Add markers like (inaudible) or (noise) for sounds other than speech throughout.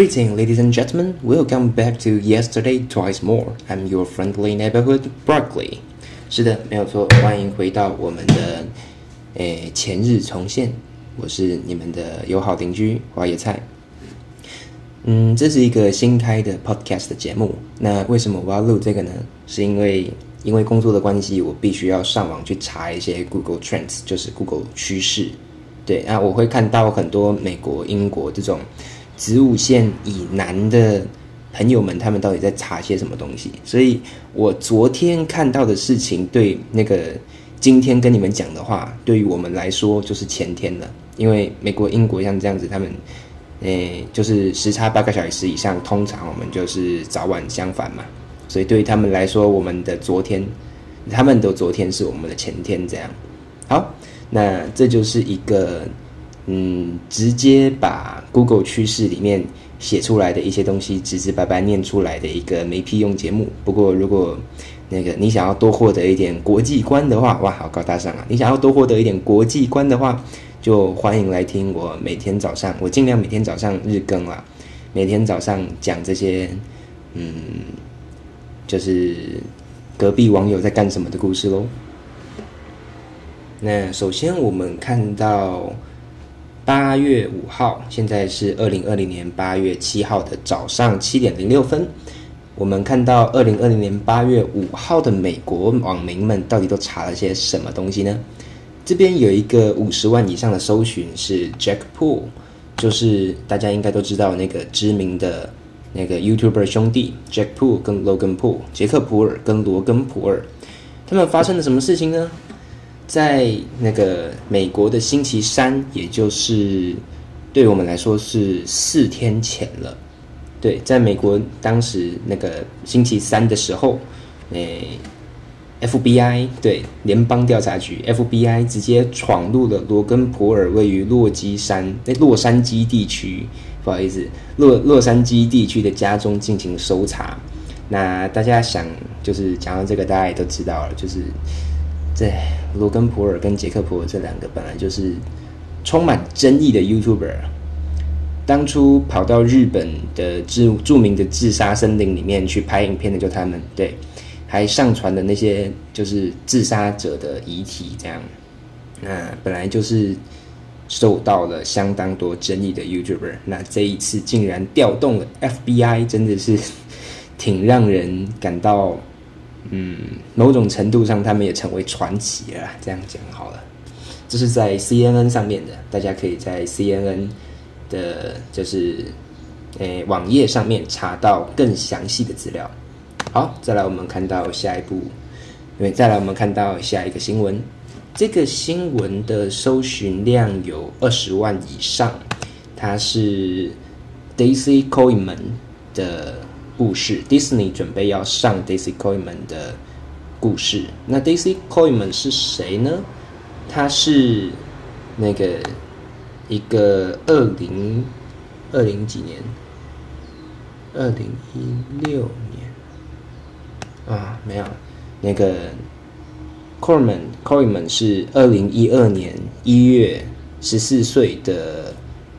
Greeting, ladies and gentlemen. Welcome back to Yesterday Twice More. I'm your friendly neighborhood Broccoli. 是的，没有错。欢迎回到我们的诶前日重现。我是你们的友好邻居花野菜。嗯，这是一个新开的 podcast 的节目。那为什么我要录这个呢？是因为因为工作的关系，我必须要上网去查一些 Google Trends，就是 Google 趋势。对，那我会看到很多美国、英国这种子午线以南的朋友们，他们到底在查些什么东西。所以我昨天看到的事情，对那个今天跟你们讲的话，对于我们来说就是前天了。因为美国、英国像这样子，他们诶就是时差八个小时以上，通常我们就是早晚相反嘛。所以对于他们来说，我们的昨天，他们的昨天是我们的前天，这样。好。那这就是一个，嗯，直接把 Google 趋势里面写出来的一些东西直直白白念出来的一个没屁用节目。不过，如果那个你想要多获得一点国际观的话，哇，好高大上啊！你想要多获得一点国际观的话，就欢迎来听我每天早上，我尽量每天早上日更啦，每天早上讲这些，嗯，就是隔壁网友在干什么的故事喽。那首先，我们看到八月五号，现在是二零二零年八月七号的早上七点零六分。我们看到二零二零年八月五号的美国网民们到底都查了些什么东西呢？这边有一个五十万以上的搜寻是 Jack Pool，就是大家应该都知道那个知名的那个 YouTuber 兄弟 Jack Pool 跟 Logan Pool，杰克普尔跟罗根普尔，他们发生了什么事情呢？在那个美国的星期三，也就是对我们来说是四天前了。对，在美国当时那个星期三的时候，诶，FBI 对联邦调查局 FBI 直接闯入了罗根普尔位于洛基山那洛杉矶地区，不好意思，洛洛杉矶地区的家中进行搜查。那大家想，就是讲到这个，大家也都知道了，就是。对，罗根普尔跟杰克普尔这两个本来就是充满争议的 YouTuber，当初跑到日本的著著名的自杀森林里面去拍影片的就他们，对，还上传的那些就是自杀者的遗体，这样，那本来就是受到了相当多争议的 YouTuber，那这一次竟然调动了 FBI，真的是 (laughs) 挺让人感到。嗯，某种程度上，他们也成为传奇了。这样讲好了，这是在 CNN 上面的，大家可以在 CNN 的，就是诶网页上面查到更详细的资料。好，再来我们看到下一步，因为再来我们看到下一个新闻，这个新闻的搜寻量有二十万以上，它是 Daisy Coleman 的。故事，Disney 准备要上 Daisy Coleman 的故事。那 Daisy Coleman 是谁呢？他是那个一个二零二零几年，二零一六年啊，没有那个 Coleman Coleman 是二零一二年一月十四岁的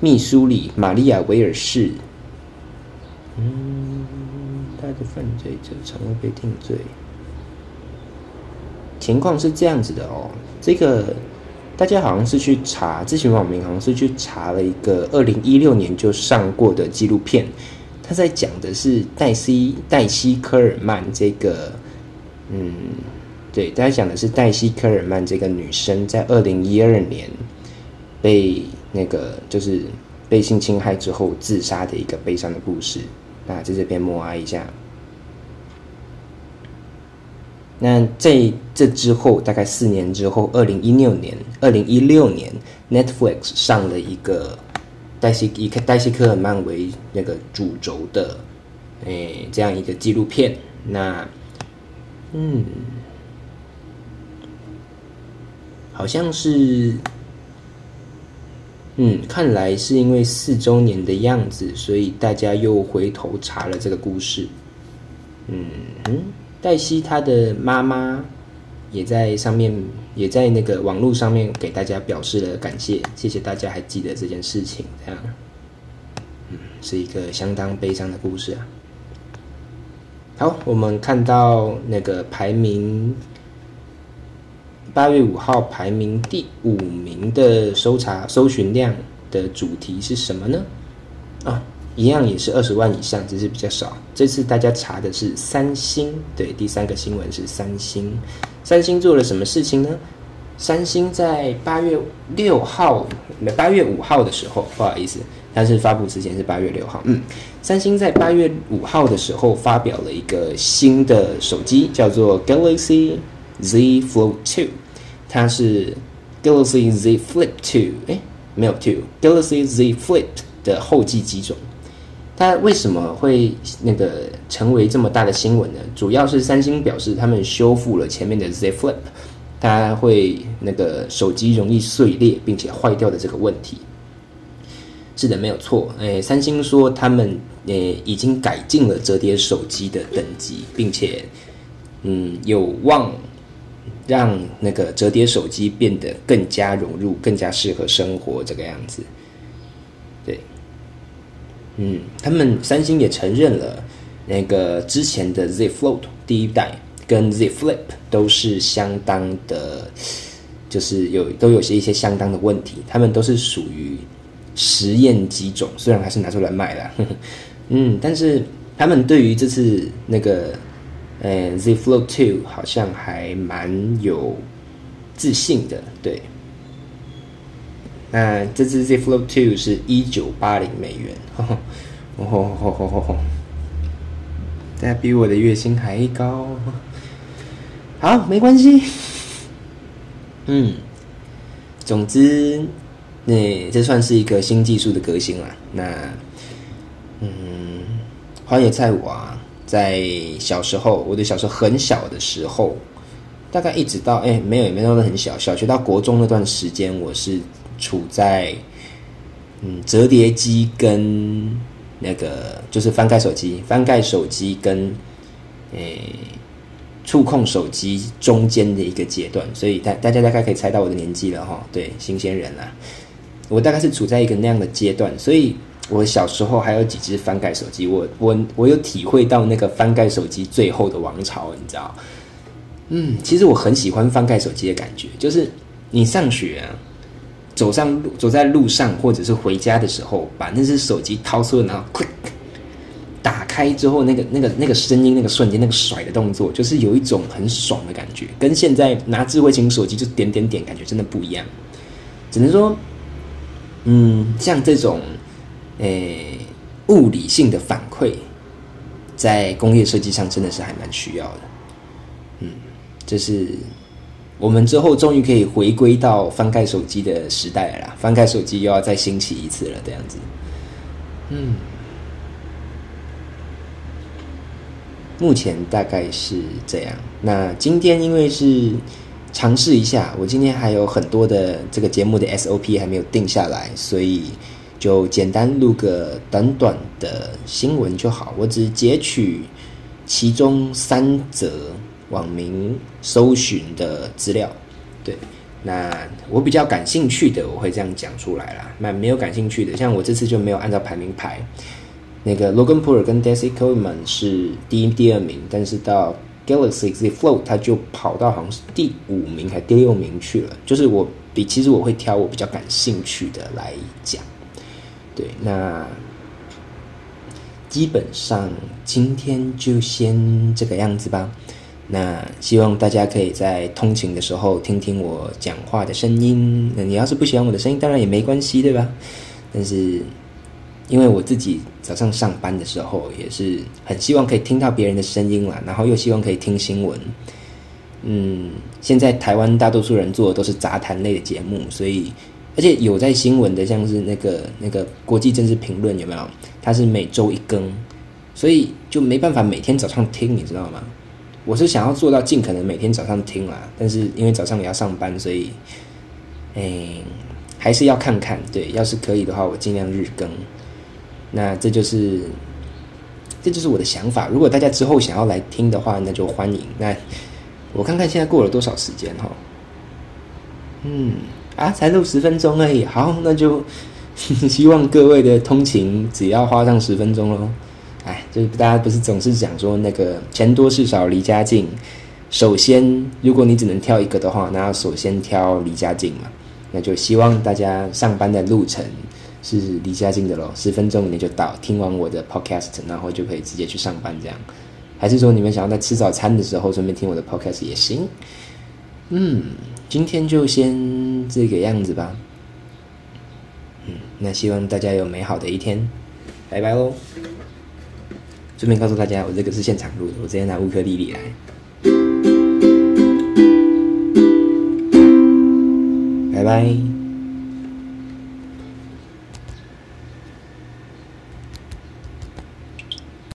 密苏里玛利亚维尔市，嗯。犯罪者常会被定罪，情况是这样子的哦。这个大家好像是去查，咨询网民好像是去查了一个二零一六年就上过的纪录片，他在讲的是黛西黛西科尔曼这个，嗯，对，大家讲的是黛西科尔曼这个女生在二零一二年被那个就是被性侵害之后自杀的一个悲伤的故事。那在这边默哀一下。那在这之后，大概四年之后，二零一六年，二零一六年，Netflix 上了一个黛西以黛西科尔曼为那个主轴的，诶，这样一个纪录片。那，嗯，好像是。嗯，看来是因为四周年的样子，所以大家又回头查了这个故事。嗯嗯，黛西她的妈妈也在上面，也在那个网络上面给大家表示了感谢，谢谢大家还记得这件事情。这样，嗯，是一个相当悲伤的故事啊。好，我们看到那个排名八月五号排名第五名的搜查搜寻量的主题是什么呢？啊，一样也是二十万以上，只是比较少。这次大家查的是三星，对，第三个新闻是三星。三星做了什么事情呢？三星在八月六号、八月五号的时候，不好意思，它是发布之前是八月六号。嗯，三星在八月五号的时候发表了一个新的手机，叫做 Galaxy Z Fold Two，它是 Galaxy Z Flip Two，哎，没有 Two，Galaxy Z Flip 的后继机种。它为什么会那个成为这么大的新闻呢？主要是三星表示他们修复了前面的 Z Flip。它会那个手机容易碎裂并且坏掉的这个问题，是的，没有错。诶，三星说他们诶已经改进了折叠手机的等级，并且嗯有望让那个折叠手机变得更加融入、更加适合生活这个样子。嗯，他们三星也承认了那个之前的 Z Fold 第一代。跟 Z Flip 都是相当的，就是有都有些一些相当的问题，他们都是属于实验机种，虽然还是拿出来卖了，(laughs) 嗯，但是他们对于这次那个呃 Z Float Two 好像还蛮有自信的，对。那这只 Z Flip Two 是一九八零美元，哦吼吼吼吼吼，家比我的月薪还高。好，没关系。嗯，总之，那这算是一个新技术的革新了。那，嗯，荒野菜舞啊，在小时候，我的小时候很小的时候，大概一直到哎，没有也没有很小，小学到国中那段时间，我是处在嗯折叠机跟那个就是翻盖手机，翻盖手机跟诶。触控手机中间的一个阶段，所以大大家大概可以猜到我的年纪了哈。对，新鲜人啊，我大概是处在一个那样的阶段，所以我小时候还有几只翻盖手机，我我我有体会到那个翻盖手机最后的王朝，你知道？嗯，其实我很喜欢翻盖手机的感觉，就是你上学，走上路走在路上或者是回家的时候，把那只手机掏出，然后 quick。打开之后，那个、那个、那个声音，那个瞬间，那个甩的动作，就是有一种很爽的感觉，跟现在拿智慧型手机就点点点，感觉真的不一样。只能说，嗯，像这种，诶，物理性的反馈，在工业设计上真的是还蛮需要的。嗯，这是我们之后终于可以回归到翻盖手机的时代了，翻盖手机又要再兴起一次了，这样子。嗯。目前大概是这样。那今天因为是尝试一下，我今天还有很多的这个节目的 SOP 还没有定下来，所以就简单录个短短的新闻就好。我只截取其中三则网民搜寻的资料。对，那我比较感兴趣的，我会这样讲出来啦。那没有感兴趣的，像我这次就没有按照排名排。那个 Logan Paul 跟 Daisy Coleman 是第一、第二名，但是到 Galaxy Z Float 他就跑到好像是第五名还第六名去了。就是我比其实我会挑我比较感兴趣的来讲。对，那基本上今天就先这个样子吧。那希望大家可以在通勤的时候听听我讲话的声音。那你要是不喜欢我的声音，当然也没关系，对吧？但是。因为我自己早上上班的时候也是很希望可以听到别人的声音啦，然后又希望可以听新闻。嗯，现在台湾大多数人做的都是杂谈类的节目，所以而且有在新闻的，像是那个那个国际政治评论有没有？它是每周一更，所以就没办法每天早上听，你知道吗？我是想要做到尽可能每天早上听啦，但是因为早上也要上班，所以，哎，还是要看看。对，要是可以的话，我尽量日更。那这就是，这就是我的想法。如果大家之后想要来听的话，那就欢迎。那我看看现在过了多少时间哈？嗯，啊，才录十分钟而已。好，那就 (laughs) 希望各位的通勤只要花上十分钟喽。哎，就是大家不是总是讲说那个钱多事少离家近。首先，如果你只能挑一个的话，那首先挑离家近嘛。那就希望大家上班的路程是离家近的咯，十分钟以内就到。听完我的 podcast，然后就可以直接去上班这样。还是说你们想要在吃早餐的时候顺便听我的 podcast 也行？嗯，今天就先这个样子吧。嗯，那希望大家有美好的一天，拜拜喽！顺便告诉大家，我这个是现场录的，我直接拿乌克丽丽来。拜拜。